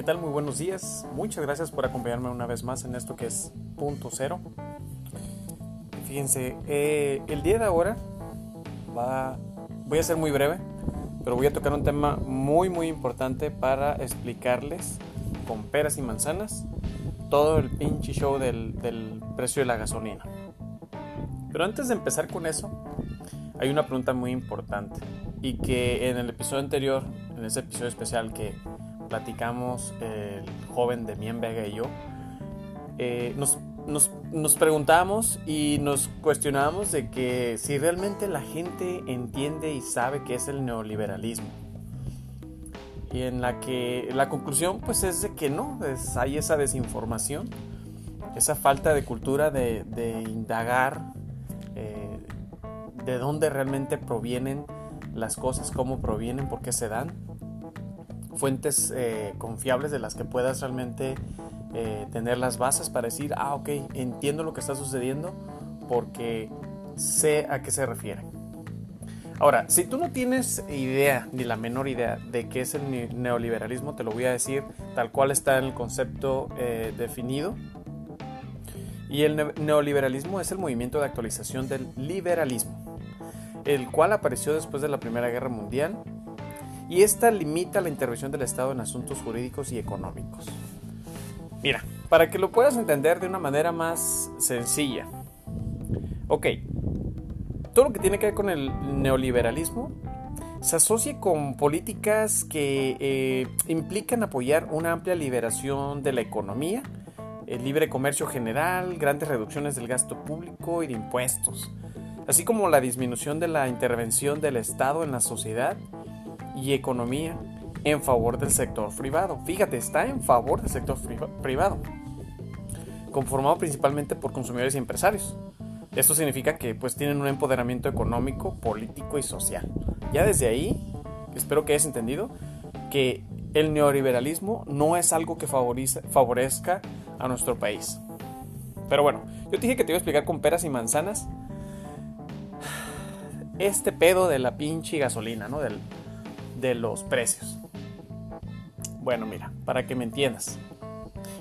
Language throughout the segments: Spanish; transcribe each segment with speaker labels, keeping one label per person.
Speaker 1: ¿qué tal? Muy buenos días. Muchas gracias por acompañarme una vez más en esto que es punto cero. Fíjense, eh, el día de ahora va, voy a ser muy breve, pero voy a tocar un tema muy muy importante para explicarles con peras y manzanas todo el pinche show del, del precio de la gasolina. Pero antes de empezar con eso, hay una pregunta muy importante y que en el episodio anterior, en ese episodio especial que platicamos el joven de Mien Vega y yo, eh, nos, nos, nos preguntamos y nos cuestionamos de que si realmente la gente entiende y sabe qué es el neoliberalismo. Y en la que la conclusión pues es de que no, es, hay esa desinformación, esa falta de cultura de, de indagar eh, de dónde realmente provienen las cosas, cómo provienen, por qué se dan fuentes eh, confiables de las que puedas realmente eh, tener las bases para decir, ah, ok, entiendo lo que está sucediendo porque sé a qué se refiere. Ahora, si tú no tienes idea, ni la menor idea de qué es el neoliberalismo, te lo voy a decir tal cual está en el concepto eh, definido. Y el neoliberalismo es el movimiento de actualización del liberalismo, el cual apareció después de la Primera Guerra Mundial y esta limita la intervención del Estado en asuntos jurídicos y económicos. Mira, para que lo puedas entender de una manera más sencilla. Ok, todo lo que tiene que ver con el neoliberalismo se asocia con políticas que eh, implican apoyar una amplia liberación de la economía, el libre comercio general, grandes reducciones del gasto público y de impuestos, así como la disminución de la intervención del Estado en la sociedad y economía en favor del sector privado. Fíjate, está en favor del sector privado, conformado principalmente por consumidores y empresarios. Esto significa que pues tienen un empoderamiento económico, político y social. Ya desde ahí, espero que hayas entendido que el neoliberalismo no es algo que favorezca a nuestro país. Pero bueno, yo te dije que te iba a explicar con peras y manzanas este pedo de la pinche gasolina, ¿no? Del, de los precios. Bueno, mira, para que me entiendas.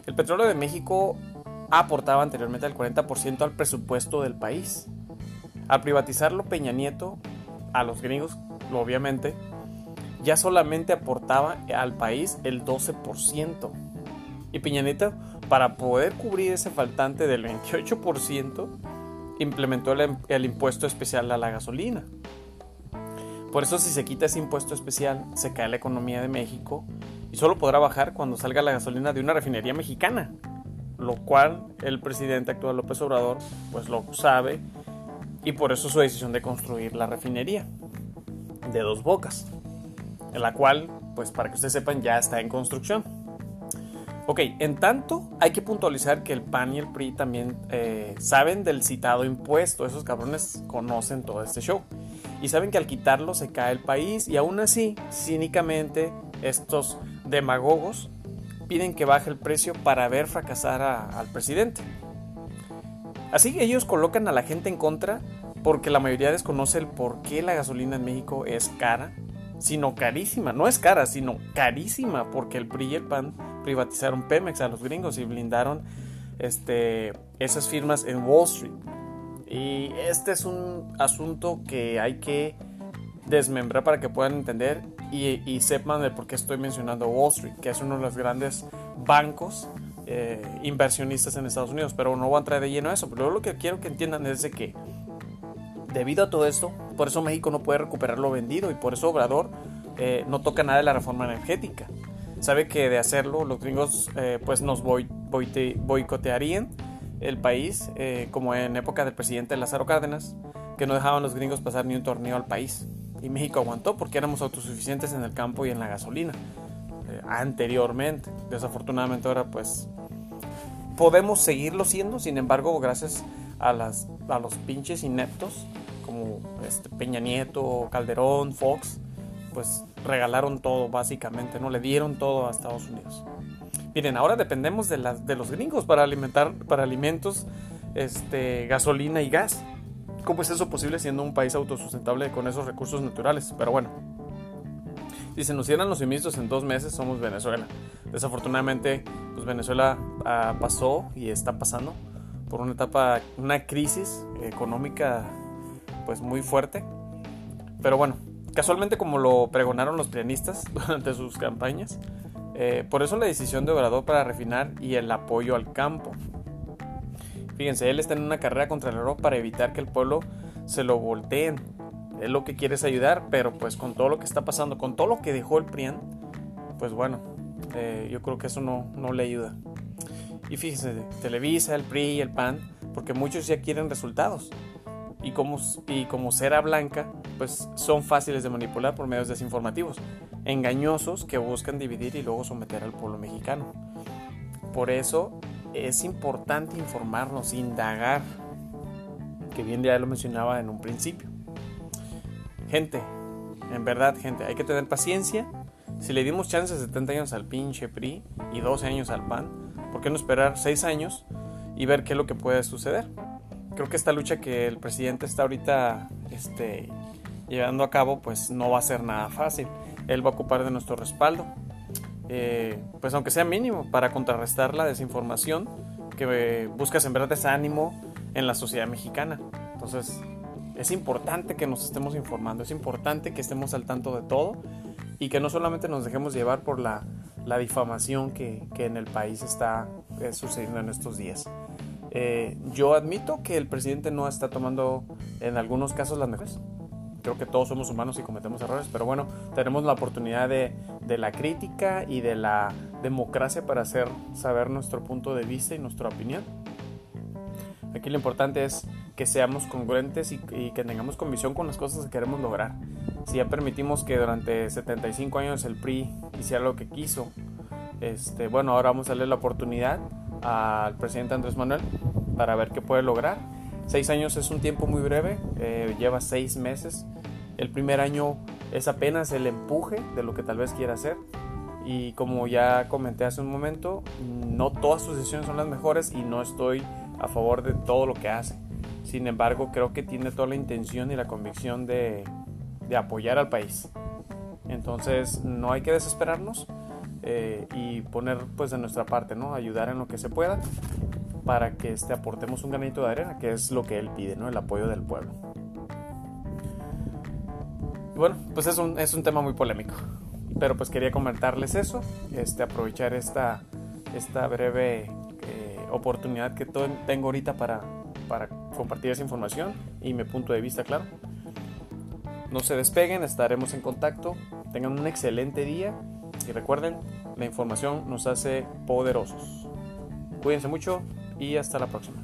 Speaker 1: El petróleo de México aportaba anteriormente el 40% al presupuesto del país. Al privatizarlo Peña Nieto, a los gringos, obviamente, ya solamente aportaba al país el 12%. Y Peña Nieto, para poder cubrir ese faltante del 28%, implementó el, el impuesto especial a la gasolina. Por eso si se quita ese impuesto especial, se cae la economía de México y solo podrá bajar cuando salga la gasolina de una refinería mexicana, lo cual el presidente actual López Obrador pues lo sabe y por eso su decisión de construir la refinería de dos bocas, en la cual pues para que ustedes sepan ya está en construcción. Ok, en tanto hay que puntualizar que el PAN y el PRI también eh, saben del citado impuesto, esos cabrones conocen todo este show y saben que al quitarlo se cae el país y aún así, cínicamente, estos demagogos piden que baje el precio para ver fracasar al presidente. Así ellos colocan a la gente en contra porque la mayoría desconoce el por qué la gasolina en México es cara, sino carísima. No es cara, sino carísima porque el PRI y el PAN privatizaron Pemex a los gringos y blindaron este, esas firmas en Wall Street. Y este es un asunto que hay que desmembrar para que puedan entender y, sepan de por qué estoy mencionando Wall Street, que es uno de los grandes bancos eh, inversionistas en Estados Unidos. Pero no voy a entrar de lleno a eso. Pero lo que quiero que entiendan es de que debido a todo esto, por eso México no puede recuperar lo vendido y por eso Obrador eh, no toca nada de la reforma energética. Sabe que de hacerlo los gringos eh, pues nos boicotearían el país, eh, como en época del presidente Lázaro Cárdenas, que no dejaban los gringos pasar ni un torneo al país. Y México aguantó porque éramos autosuficientes en el campo y en la gasolina eh, anteriormente. Desafortunadamente ahora pues podemos seguirlo siendo, sin embargo gracias a, las, a los pinches ineptos como este Peña Nieto, Calderón, Fox, pues regalaron todo básicamente, no le dieron todo a Estados Unidos. Miren, ahora dependemos de, de los gringos para alimentar, para alimentos, este, gasolina y gas. ¿Cómo es eso posible siendo un país autosustentable con esos recursos naturales? Pero bueno. Si se nos cierran los suministros en dos meses, somos Venezuela. Desafortunadamente, pues Venezuela ah, pasó y está pasando por una etapa, una crisis económica pues muy fuerte. Pero bueno, casualmente como lo pregonaron los pianistas durante sus campañas, eh, por eso la decisión de Obrador para refinar y el apoyo al campo. Fíjense, él está en una carrera contra el oro para evitar que el pueblo se lo volteen. Él lo que quiere es ayudar, pero pues con todo lo que está pasando, con todo lo que dejó el PRIAN, pues bueno, eh, yo creo que eso no, no le ayuda. Y fíjense, Televisa, el PRI y el PAN, porque muchos ya quieren resultados. Y como, y como cera blanca, pues son fáciles de manipular por medios desinformativos, engañosos que buscan dividir y luego someter al pueblo mexicano. Por eso es importante informarnos, indagar, que bien ya lo mencionaba en un principio. Gente, en verdad, gente, hay que tener paciencia. Si le dimos chances de 70 años al pinche PRI y 12 años al PAN, ¿por qué no esperar 6 años y ver qué es lo que puede suceder? Creo que esta lucha que el presidente está ahorita este, llevando a cabo, pues no va a ser nada fácil. Él va a ocupar de nuestro respaldo, eh, pues aunque sea mínimo, para contrarrestar la desinformación que eh, busca sembrar desánimo en la sociedad mexicana. Entonces, es importante que nos estemos informando, es importante que estemos al tanto de todo y que no solamente nos dejemos llevar por la, la difamación que, que, en el país está eh, sucediendo en estos días. Eh, yo admito que el presidente no está tomando en algunos casos las mejores. Creo que todos somos humanos y cometemos errores, pero bueno, tenemos la oportunidad de, de la crítica y de la democracia para hacer saber nuestro punto de vista y nuestra opinión. Aquí lo importante es que seamos congruentes y, que tengamos convicción con las cosas que queremos lograr. Si ya permitimos que durante 75 años el PRI hiciera lo que quiso, este, bueno, ahora vamos a darle la oportunidad al presidente Andrés Manuel para ver qué puede lograr. Seis años es un tiempo muy breve, eh, lleva seis meses. El primer año es apenas el empuje de lo que tal vez quiera hacer. Y como ya comenté hace un momento, no todas sus decisiones son las mejores y no estoy a favor de todo lo que hace. Sin embargo, creo que tiene toda la intención y la convicción de, apoyar al país. Entonces, no hay que desesperarnos eh, y poner pues de nuestra parte, ¿no? Ayudar en lo que se pueda para que este, aportemos un granito de arena, que es lo que él pide, ¿no? El apoyo del pueblo. bueno, pues es un, es un tema muy polémico. Pero pues quería comentarles eso, este, aprovechar esta, esta breve oportunidad que tengo ahorita para, para compartir esa información y mi punto de vista, claro. No se despeguen, estaremos en contacto. Tengan un excelente día y recuerden, la información nos hace poderosos. Cuídense mucho y hasta la próxima.